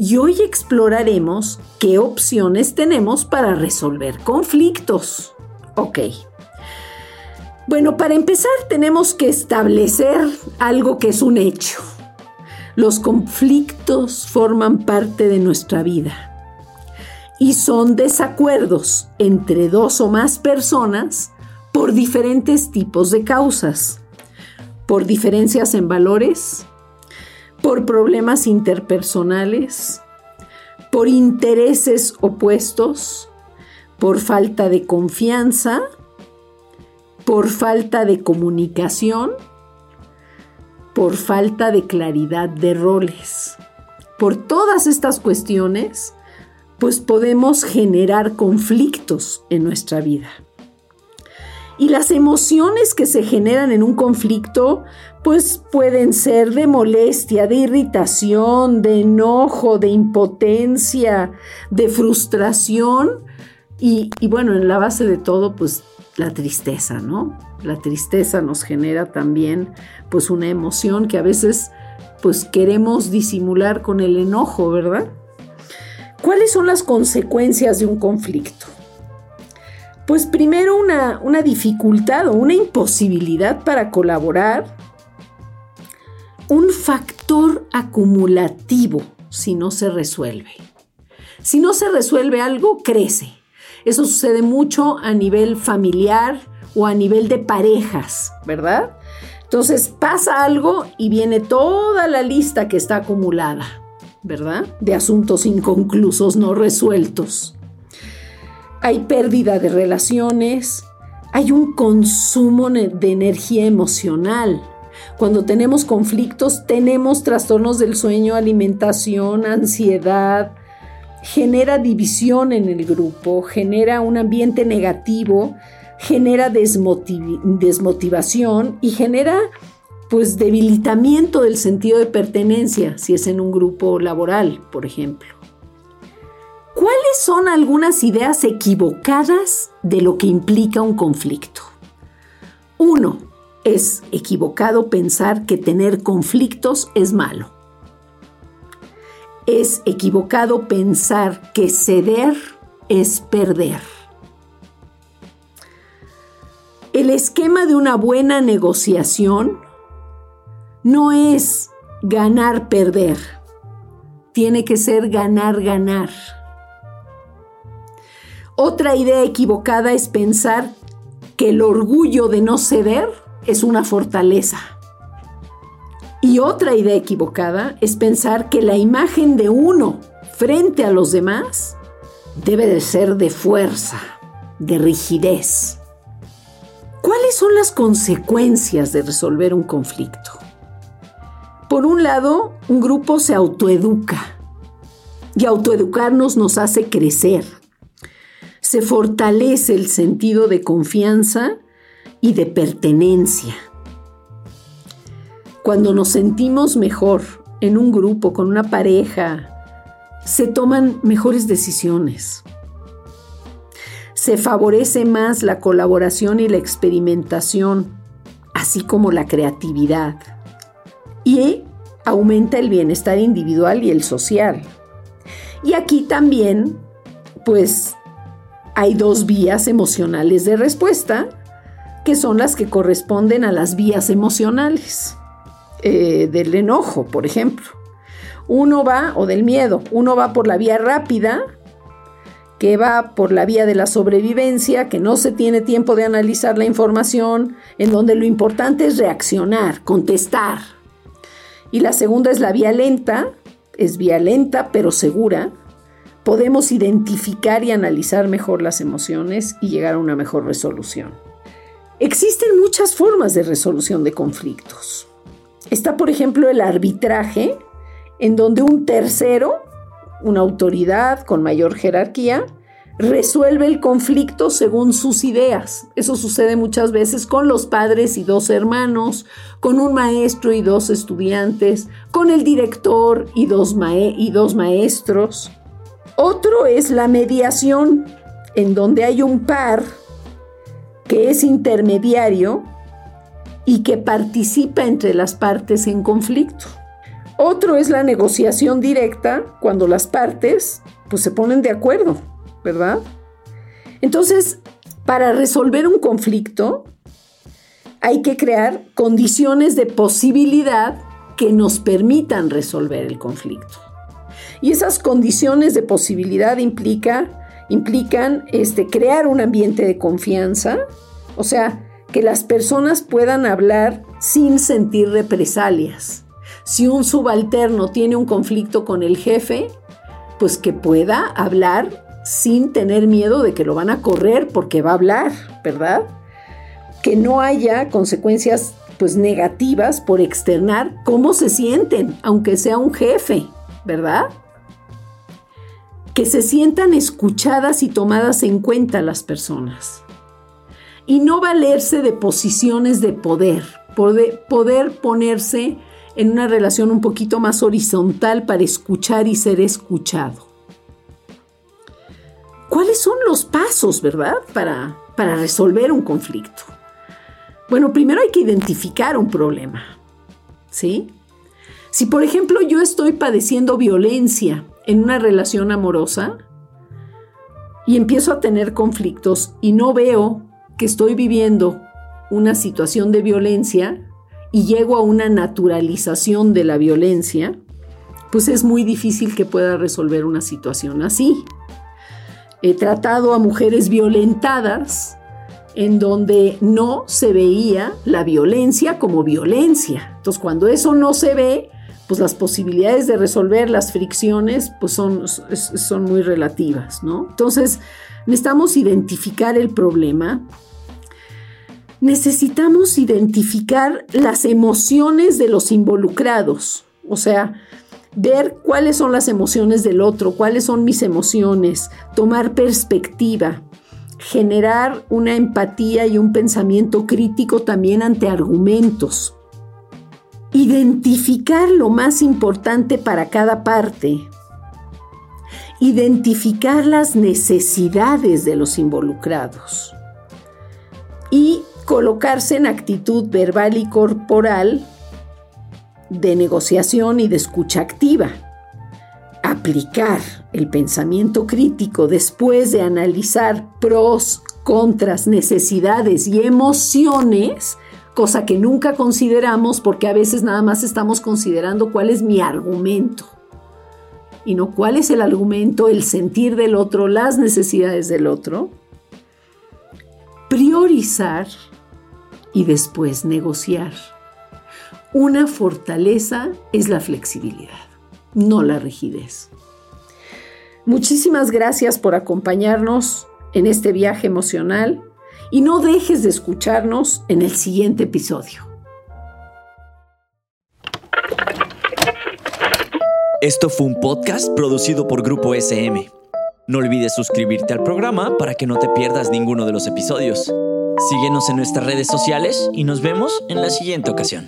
y hoy exploraremos qué opciones tenemos para resolver conflictos. Ok. Bueno, para empezar tenemos que establecer algo que es un hecho. Los conflictos forman parte de nuestra vida y son desacuerdos entre dos o más personas por diferentes tipos de causas, por diferencias en valores, por problemas interpersonales, por intereses opuestos, por falta de confianza, por falta de comunicación, por falta de claridad de roles. Por todas estas cuestiones, pues podemos generar conflictos en nuestra vida. Y las emociones que se generan en un conflicto pues pueden ser de molestia, de irritación, de enojo, de impotencia, de frustración y, bueno, en la base de todo, pues la tristeza, ¿no? La tristeza nos genera también pues una emoción que a veces pues queremos disimular con el enojo, ¿verdad? ¿Cuáles son las consecuencias de un conflicto? Pues primero una, una dificultad o una imposibilidad para colaborar un factor acumulativo si no se resuelve. Si no se resuelve algo, crece. Eso sucede mucho a nivel familiar o a nivel de parejas, ¿verdad? Entonces pasa algo y viene toda la lista que está acumulada, ¿verdad? De asuntos inconclusos, no resueltos. Hay pérdida de relaciones, hay un consumo de energía emocional, cuando tenemos conflictos, tenemos trastornos del sueño, alimentación, ansiedad, genera división en el grupo, genera un ambiente negativo, genera desmotivación y genera pues debilitamiento del sentido de pertenencia si es en un grupo laboral, por ejemplo. ¿Cuáles son algunas ideas equivocadas de lo que implica un conflicto? Uno, es equivocado pensar que tener conflictos es malo. Es equivocado pensar que ceder es perder. El esquema de una buena negociación no es ganar-perder. Tiene que ser ganar-ganar. Otra idea equivocada es pensar que el orgullo de no ceder es una fortaleza. Y otra idea equivocada es pensar que la imagen de uno frente a los demás debe de ser de fuerza, de rigidez. ¿Cuáles son las consecuencias de resolver un conflicto? Por un lado, un grupo se autoeduca y autoeducarnos nos hace crecer. Se fortalece el sentido de confianza y de pertenencia. Cuando nos sentimos mejor en un grupo, con una pareja, se toman mejores decisiones. Se favorece más la colaboración y la experimentación, así como la creatividad. Y aumenta el bienestar individual y el social. Y aquí también, pues, hay dos vías emocionales de respuesta que son las que corresponden a las vías emocionales eh, del enojo, por ejemplo. Uno va, o del miedo, uno va por la vía rápida, que va por la vía de la sobrevivencia, que no se tiene tiempo de analizar la información, en donde lo importante es reaccionar, contestar. Y la segunda es la vía lenta, es vía lenta pero segura. Podemos identificar y analizar mejor las emociones y llegar a una mejor resolución. Existen muchas formas de resolución de conflictos. Está, por ejemplo, el arbitraje, en donde un tercero una autoridad con mayor jerarquía, resuelve el conflicto según sus ideas. Eso sucede muchas veces con los padres y dos hermanos, con un maestro y dos estudiantes, con el director y dos, maestros. Otro es la mediación, en donde hay un par que es intermediario y que participa entre las partes en conflicto. Otro es la negociación directa, cuando las partes pues, se ponen de acuerdo ¿verdad? Entonces, para resolver un conflicto, hay que crear condiciones de posibilidad que nos permitan resolver el conflicto. Y esas condiciones de posibilidad implica, implican este, crear un ambiente de confianza, o sea, que las personas puedan hablar sin sentir represalias. Si un subalterno tiene un conflicto con el jefe, pues que pueda hablar sin tener miedo de que lo van a correr porque va a hablar, ¿verdad? Que no haya consecuencias pues negativas por externar cómo se sienten, aunque sea un jefe, ¿verdad? Que se sientan escuchadas y tomadas en cuenta las personas. Y no valerse de posiciones de poder, poder, ponerse en una relación un poquito más horizontal para escuchar y ser escuchado. ¿Cuáles son los pasos, verdad, para, para resolver un conflicto? Bueno, primero hay que identificar un problema, ¿sí? Si, por ejemplo, yo estoy padeciendo violencia en una relación amorosa y empiezo a tener conflictos y no veo que estoy viviendo una situación de violencia y llego a una naturalización de la violencia, pues es muy difícil que pueda resolver una situación así. He tratado a mujeres violentadas en donde no se veía la violencia como violencia. Entonces, cuando eso no se ve, pues las posibilidades de resolver las fricciones pues son, son muy relativas, ¿no? Entonces, necesitamos identificar el problema. Necesitamos identificar las emociones de los involucrados. O sea, ver cuáles son las emociones del otro, cuáles son mis emociones, tomar perspectiva, generar una empatía y un pensamiento crítico también ante argumentos. Identificar lo más importante para cada parte. Identificar las necesidades de los involucrados. Y colocarse en actitud verbal y corporal de negociación y de escucha activa. Aplicar el pensamiento crítico después de analizar pros, contras, necesidades y emociones, cosa que nunca consideramos porque a veces nada más estamos considerando cuál es mi argumento y no cuál es el argumento, el sentir del otro, las necesidades del otro. Priorizar y después negociar. Una fortaleza es la flexibilidad, no la rigidez. Muchísimas gracias por acompañarnos en este viaje emocional y no dejes de escucharnos en el siguiente episodio. Esto fue un podcast producido por Grupo SM. No olvides suscribirte al programa para que no te pierdas ninguno de los episodios. Síguenos en nuestras redes sociales y nos vemos en la siguiente ocasión.